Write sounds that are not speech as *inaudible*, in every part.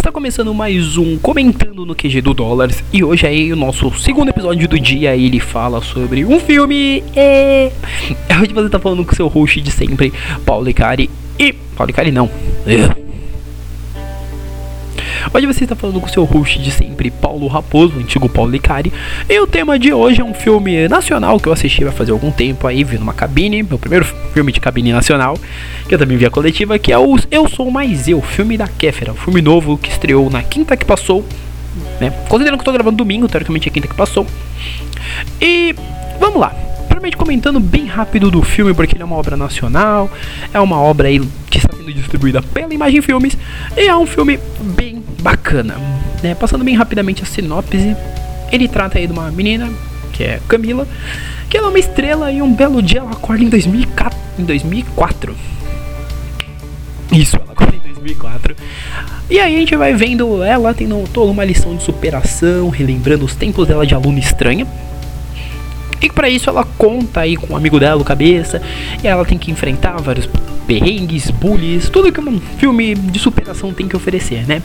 Está começando mais um Comentando no QG do Dólares. E hoje aí o nosso segundo episódio do dia ele fala sobre um filme. E... *laughs* Hoje você está falando com seu host de sempre, Paulo Icari e... Paulo Icari não... Hoje você está falando com seu host de sempre, Paulo Raposo, antigo Paulo Licari. E o tema de hoje é um filme nacional que eu assisti vai fazer algum tempo aí, vi numa cabine, meu primeiro filme de cabine nacional, que eu também vi a coletiva, que é o Eu Sou Mais Eu, filme da Kéfera, um filme novo que estreou na quinta que passou, né? Considerando que eu tô gravando domingo, teoricamente é quinta que passou. E vamos lá. Primeiramente comentando bem rápido do filme, porque ele é uma obra nacional, é uma obra aí que está sendo distribuída pela Imagem Filmes, e é um filme bem bacana. Né? Passando bem rapidamente a sinopse, ele trata aí de uma menina, que é Camila, que ela é uma estrela e um belo dia ela acorda em, 2004, em 2004. Isso, ela acorda em 2004. E aí a gente vai vendo ela tendo toda uma lição de superação, relembrando os tempos dela de aluna estranha. E para isso ela conta aí com um amigo dela, o Cabeça, e ela tem que enfrentar vários perrengues, bullies, tudo que um filme de superação tem que oferecer, né?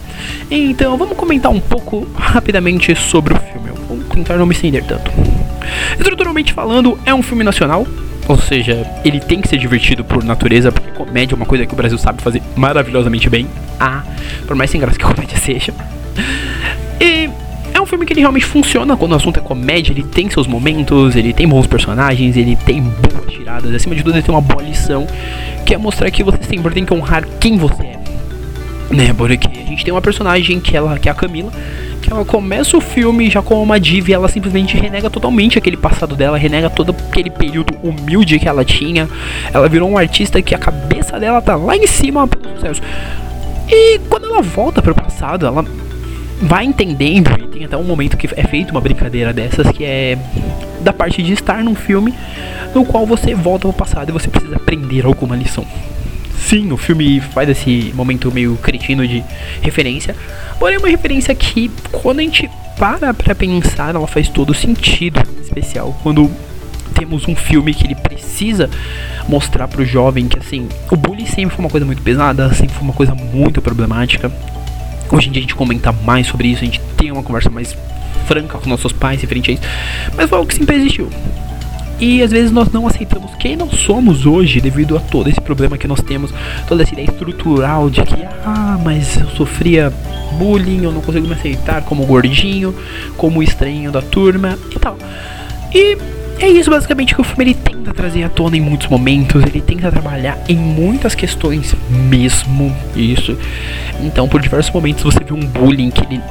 Então vamos comentar um pouco rapidamente sobre o filme. Vou tentar não me estender tanto. Estruturalmente falando, é um filme nacional, ou seja, ele tem que ser divertido por natureza, porque comédia é uma coisa que o Brasil sabe fazer maravilhosamente bem. Ah, por mais sem graça que comédia seja. Um filme que ele realmente funciona quando o assunto é comédia, ele tem seus momentos, ele tem bons personagens, ele tem boas tiradas, acima de tudo ele tem uma boa lição, que é mostrar que você sempre tem que honrar quem você é. Né, porque a gente tem uma personagem que ela que é a Camila, que ela começa o filme já com uma diva e ela simplesmente renega totalmente aquele passado dela, renega todo aquele período humilde que ela tinha. Ela virou um artista que a cabeça dela tá lá em cima pelo sucesso. E quando ela volta pro passado, ela vai entendendo, e tem até um momento que é feito uma brincadeira dessas, que é da parte de estar num filme no qual você volta ao passado e você precisa aprender alguma lição. Sim, o filme faz esse momento meio cretino de referência, porém é uma referência que, quando a gente para pra pensar, ela faz todo sentido especial. Quando temos um filme que ele precisa mostrar pro jovem que, assim, o bullying sempre foi uma coisa muito pesada, sempre foi uma coisa muito problemática, Hoje em dia a gente comenta mais sobre isso, a gente tem uma conversa mais franca com nossos pais referente a isso. Mas foi algo que sempre existiu. E às vezes nós não aceitamos quem nós somos hoje devido a todo esse problema que nós temos, toda essa ideia estrutural de que, ah, mas eu sofria bullying, eu não consigo me aceitar como gordinho, como estranho da turma e tal. E é isso basicamente que o filme ele tenta trazer à tona em muitos momentos, ele tenta trabalhar em muitas questões mesmo isso. Então, por diversos momentos você vê um bullying que ele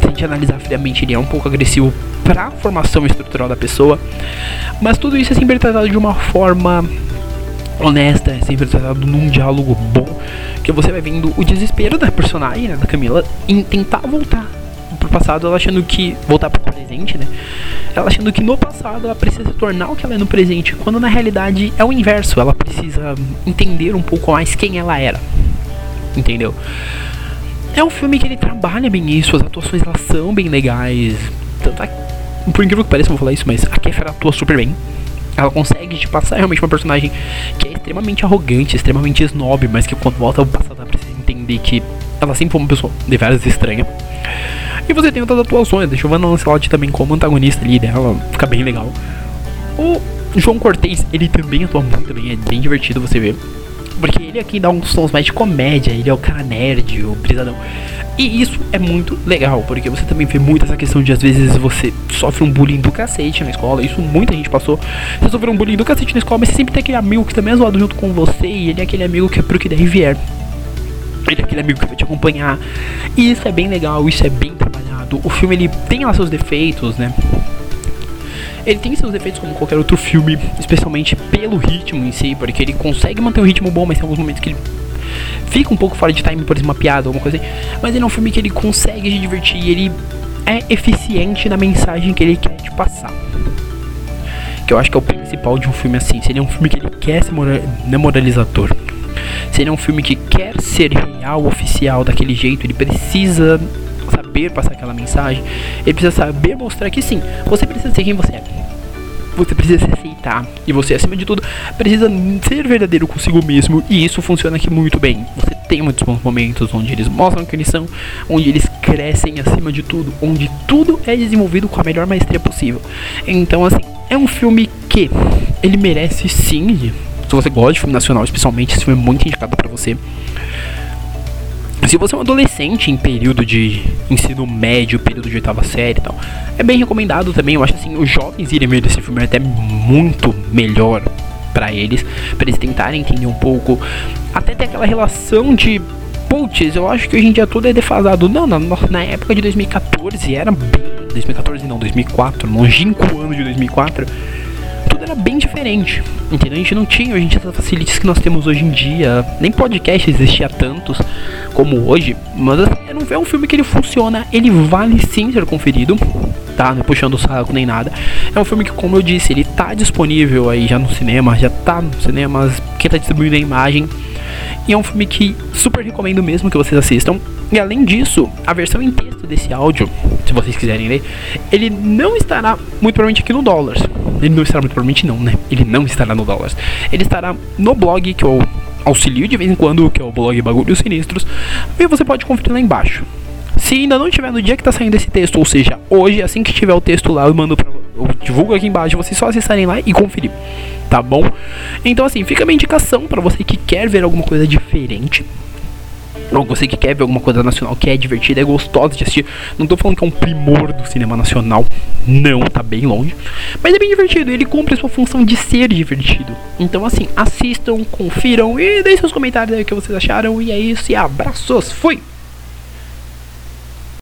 se a gente analisar friamente, ele é um pouco agressivo para a formação estrutural da pessoa, mas tudo isso é sempre tratado de uma forma honesta, é sempre tratado num diálogo bom, que você vai vendo o desespero da personagem, né, da Camila, em tentar voltar pro passado, ela achando que voltar pro presente, né? ela achando que no passado ela precisa se tornar o que ela é no presente, quando na realidade é o inverso, ela precisa entender um pouco mais quem ela era. Entendeu? É um filme que ele trabalha bem isso, as atuações elas são bem legais. Tanto a, por incrível que pareça, eu vou falar isso, mas a Kéfera atua super bem. Ela consegue te passar realmente uma personagem que é extremamente arrogante, extremamente snob, mas que quando volta ao passado ela precisa entender que ela sempre foi uma pessoa de veras estranha. E você tem outras atuações, deixa o Van Lancelot também como antagonista ali dela, fica bem legal. O João Cortez, ele também atua muito bem, é bem divertido você ver. Porque ele aqui dá uns tons mais de comédia, ele é o cara nerd, o brisadão. E isso é muito legal, porque você também vê muito essa questão de às vezes você sofre um bullying do cacete na escola. Isso muita gente passou. Você sofreu um bullying do cacete na escola, mas você sempre tem aquele amigo que também é zoado junto com você. E ele é aquele amigo que é pro que der e vier. Ele é aquele amigo que vai te acompanhar. E isso é bem legal, isso é bem o filme ele tem lá seus defeitos, né? Ele tem seus defeitos como qualquer outro filme, especialmente pelo ritmo em si, porque ele consegue manter um ritmo bom, mas tem alguns momentos que ele fica um pouco fora de time, por exemplo, uma piada, alguma coisa assim. Mas ele é um filme que ele consegue te divertir, ele é eficiente na mensagem que ele quer te passar. Que eu acho que é o principal de um filme assim. Se ele é um filme que ele quer ser moralizador. Se ele é um filme que quer ser real, oficial, daquele jeito, ele precisa saber passar aquela mensagem, ele precisa saber mostrar que sim, você precisa ser quem você é. você precisa se aceitar. E você, acima de tudo, precisa ser verdadeiro consigo mesmo. E isso funciona aqui muito bem. Você tem muitos bons momentos onde eles mostram quem eles são, onde eles crescem acima de tudo, onde tudo é desenvolvido com a melhor maestria possível. Então, assim, é um filme que ele merece sim. Se você gosta de filme nacional, especialmente, esse filme é muito indicado para você. Se você é um adolescente em período de ensino médio, período de oitava série e tal, é bem recomendado também. Eu acho assim, os jovens irem ver esse filme é até muito melhor para eles, para eles tentarem entender um pouco, até ter aquela relação de putz, eu acho que hoje em dia tudo é defasado. Não, na, na época de 2014 era bem. 2014 não, 2004, longínquo ano de 2004 tudo era bem diferente. Entendeu? A gente não tinha em dia essas facilidades que nós temos hoje em dia. Nem podcast existia tantos como hoje. Mas assim, é um filme que ele funciona. Ele vale sim ser conferido. Tá? Não puxando o saco nem nada. É um filme que, como eu disse, ele tá disponível aí já no cinema. Já tá no cinema. Quem tá distribuindo a imagem. E é um filme que super recomendo mesmo que vocês assistam. E além disso, a versão em texto desse áudio, se vocês quiserem ler, ele não estará muito provavelmente aqui no Dollars. Ele não estará muito provavelmente não, né? Ele não estará no Dollars. Ele estará no blog que eu auxilio de vez em quando, que é o blog Bagulhos Sinistros. E você pode conferir lá embaixo. Se ainda não tiver no dia que está saindo esse texto, ou seja, hoje, assim que tiver o texto lá, eu mando pra, eu divulgo aqui embaixo, vocês só acessarem lá e conferir, tá bom? Então assim, fica uma indicação para você que quer ver alguma coisa diferente, ou você que quer ver alguma coisa nacional que é divertida, é gostosa de assistir. Não tô falando que é um primor do cinema nacional. Não, tá bem longe. Mas é bem divertido, ele cumpre a sua função de ser divertido. Então, assim, assistam, confiram e deixem seus comentários aí o que vocês acharam. E é isso, e abraços, fui!